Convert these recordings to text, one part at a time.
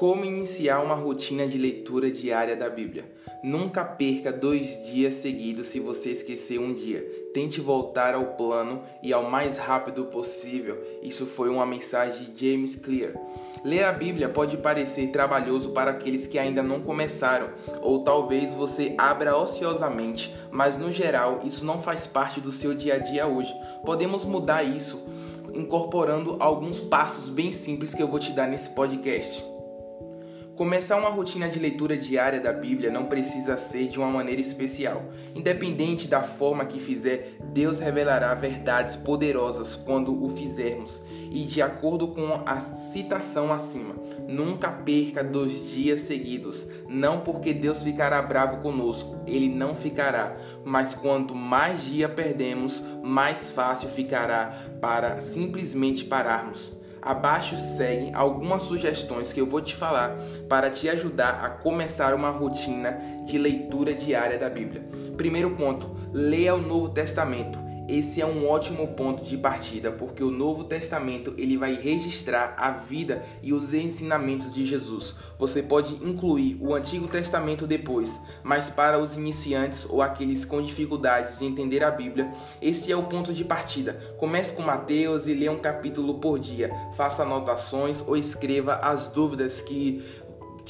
Como iniciar uma rotina de leitura diária da Bíblia? Nunca perca dois dias seguidos se você esquecer um dia. Tente voltar ao plano e ao mais rápido possível. Isso foi uma mensagem de James Clear. Ler a Bíblia pode parecer trabalhoso para aqueles que ainda não começaram, ou talvez você abra ociosamente, mas no geral isso não faz parte do seu dia a dia hoje. Podemos mudar isso incorporando alguns passos bem simples que eu vou te dar nesse podcast. Começar uma rotina de leitura diária da Bíblia não precisa ser de uma maneira especial. Independente da forma que fizer, Deus revelará verdades poderosas quando o fizermos. E de acordo com a citação acima, nunca perca dois dias seguidos. Não porque Deus ficará bravo conosco, ele não ficará. Mas quanto mais dia perdemos, mais fácil ficará para simplesmente pararmos. Abaixo seguem algumas sugestões que eu vou te falar para te ajudar a começar uma rotina de leitura diária da Bíblia. Primeiro ponto: leia o Novo Testamento esse é um ótimo ponto de partida, porque o Novo Testamento ele vai registrar a vida e os ensinamentos de Jesus. Você pode incluir o Antigo Testamento depois, mas para os iniciantes ou aqueles com dificuldades de entender a Bíblia, esse é o ponto de partida. Comece com Mateus e leia um capítulo por dia. Faça anotações ou escreva as dúvidas que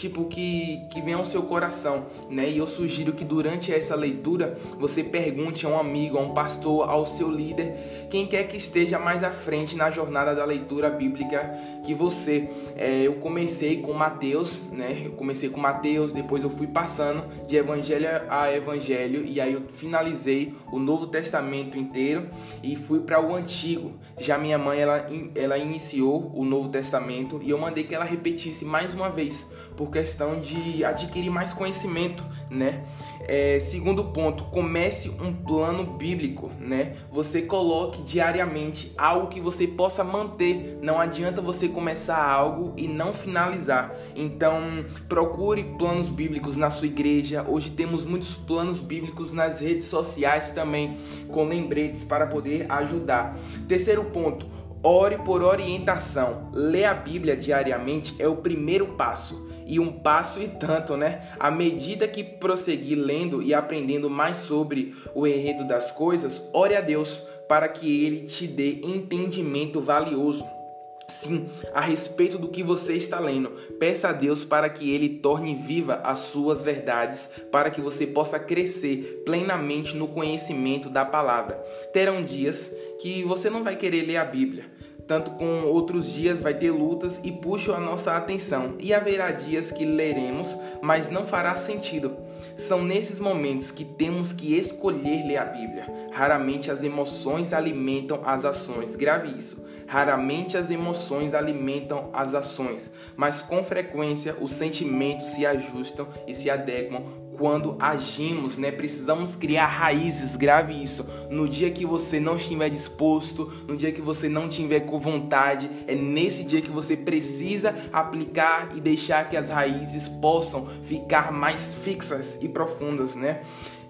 tipo que, que vem ao seu coração, né? E eu sugiro que durante essa leitura você pergunte a um amigo, a um pastor, ao seu líder, quem quer que esteja mais à frente na jornada da leitura bíblica que você. É, eu comecei com Mateus, né? Eu comecei com Mateus, depois eu fui passando de evangelho a evangelho e aí eu finalizei o Novo Testamento inteiro e fui para o Antigo. Já minha mãe ela, ela iniciou o Novo Testamento e eu mandei que ela repetisse mais uma vez por questão de adquirir mais conhecimento, né? É, segundo ponto, comece um plano bíblico, né? Você coloque diariamente algo que você possa manter. Não adianta você começar algo e não finalizar. Então, procure planos bíblicos na sua igreja. Hoje temos muitos planos bíblicos nas redes sociais também, com lembretes para poder ajudar. Terceiro ponto, ore por orientação. Ler a Bíblia diariamente é o primeiro passo e um passo e tanto, né? À medida que prosseguir lendo e aprendendo mais sobre o enredo das coisas, ore a Deus para que ele te dê entendimento valioso. Sim, a respeito do que você está lendo, peça a Deus para que Ele torne viva as suas verdades, para que você possa crescer plenamente no conhecimento da palavra. Terão dias que você não vai querer ler a Bíblia, tanto com outros dias vai ter lutas e puxam a nossa atenção, e haverá dias que leremos, mas não fará sentido. São nesses momentos que temos que escolher ler a Bíblia. Raramente as emoções alimentam as ações. Grave isso. Raramente as emoções alimentam as ações, mas com frequência os sentimentos se ajustam e se adequam quando agimos, né? Precisamos criar raízes, grave isso. No dia que você não estiver disposto, no dia que você não tiver com vontade, é nesse dia que você precisa aplicar e deixar que as raízes possam ficar mais fixas e profundas, né?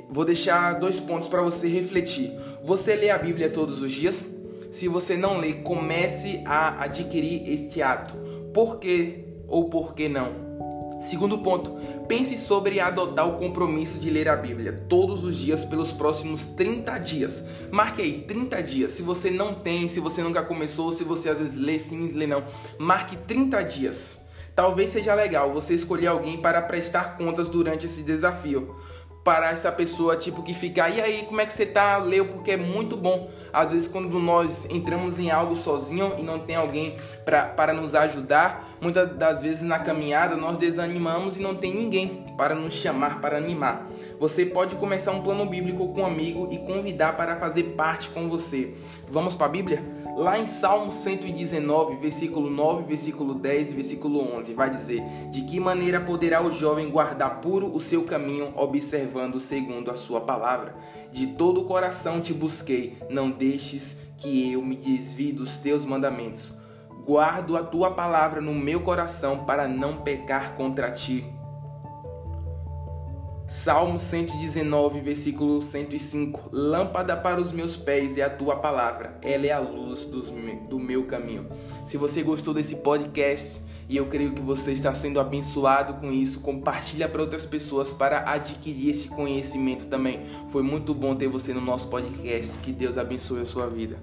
Vou deixar dois pontos para você refletir. Você lê a Bíblia todos os dias? Se você não lê, comece a adquirir este ato. Por quê ou por que não? Segundo ponto, pense sobre adotar o compromisso de ler a Bíblia todos os dias pelos próximos 30 dias. Marque aí 30 dias. Se você não tem, se você nunca começou, se você às vezes lê sim, lê não, marque 30 dias. Talvez seja legal você escolher alguém para prestar contas durante esse desafio para essa pessoa, tipo, que fica, e aí, como é que você tá? Leu, porque é muito bom. Às vezes, quando nós entramos em algo sozinho e não tem alguém pra, para nos ajudar, muitas das vezes na caminhada nós desanimamos e não tem ninguém para nos chamar, para animar. Você pode começar um plano bíblico com um amigo e convidar para fazer parte com você. Vamos para a Bíblia? Lá em Salmo 119, versículo 9, versículo 10 e versículo 11, vai dizer: De que maneira poderá o jovem guardar puro o seu caminho, observando segundo a sua palavra? De todo o coração te busquei, não deixes que eu me desvie dos teus mandamentos. Guardo a tua palavra no meu coração para não pecar contra ti. Salmo 119, versículo 105. Lâmpada para os meus pés é a tua palavra, ela é a luz do meu caminho. Se você gostou desse podcast, e eu creio que você está sendo abençoado com isso. Compartilha para outras pessoas para adquirir esse conhecimento também. Foi muito bom ter você no nosso podcast. Que Deus abençoe a sua vida.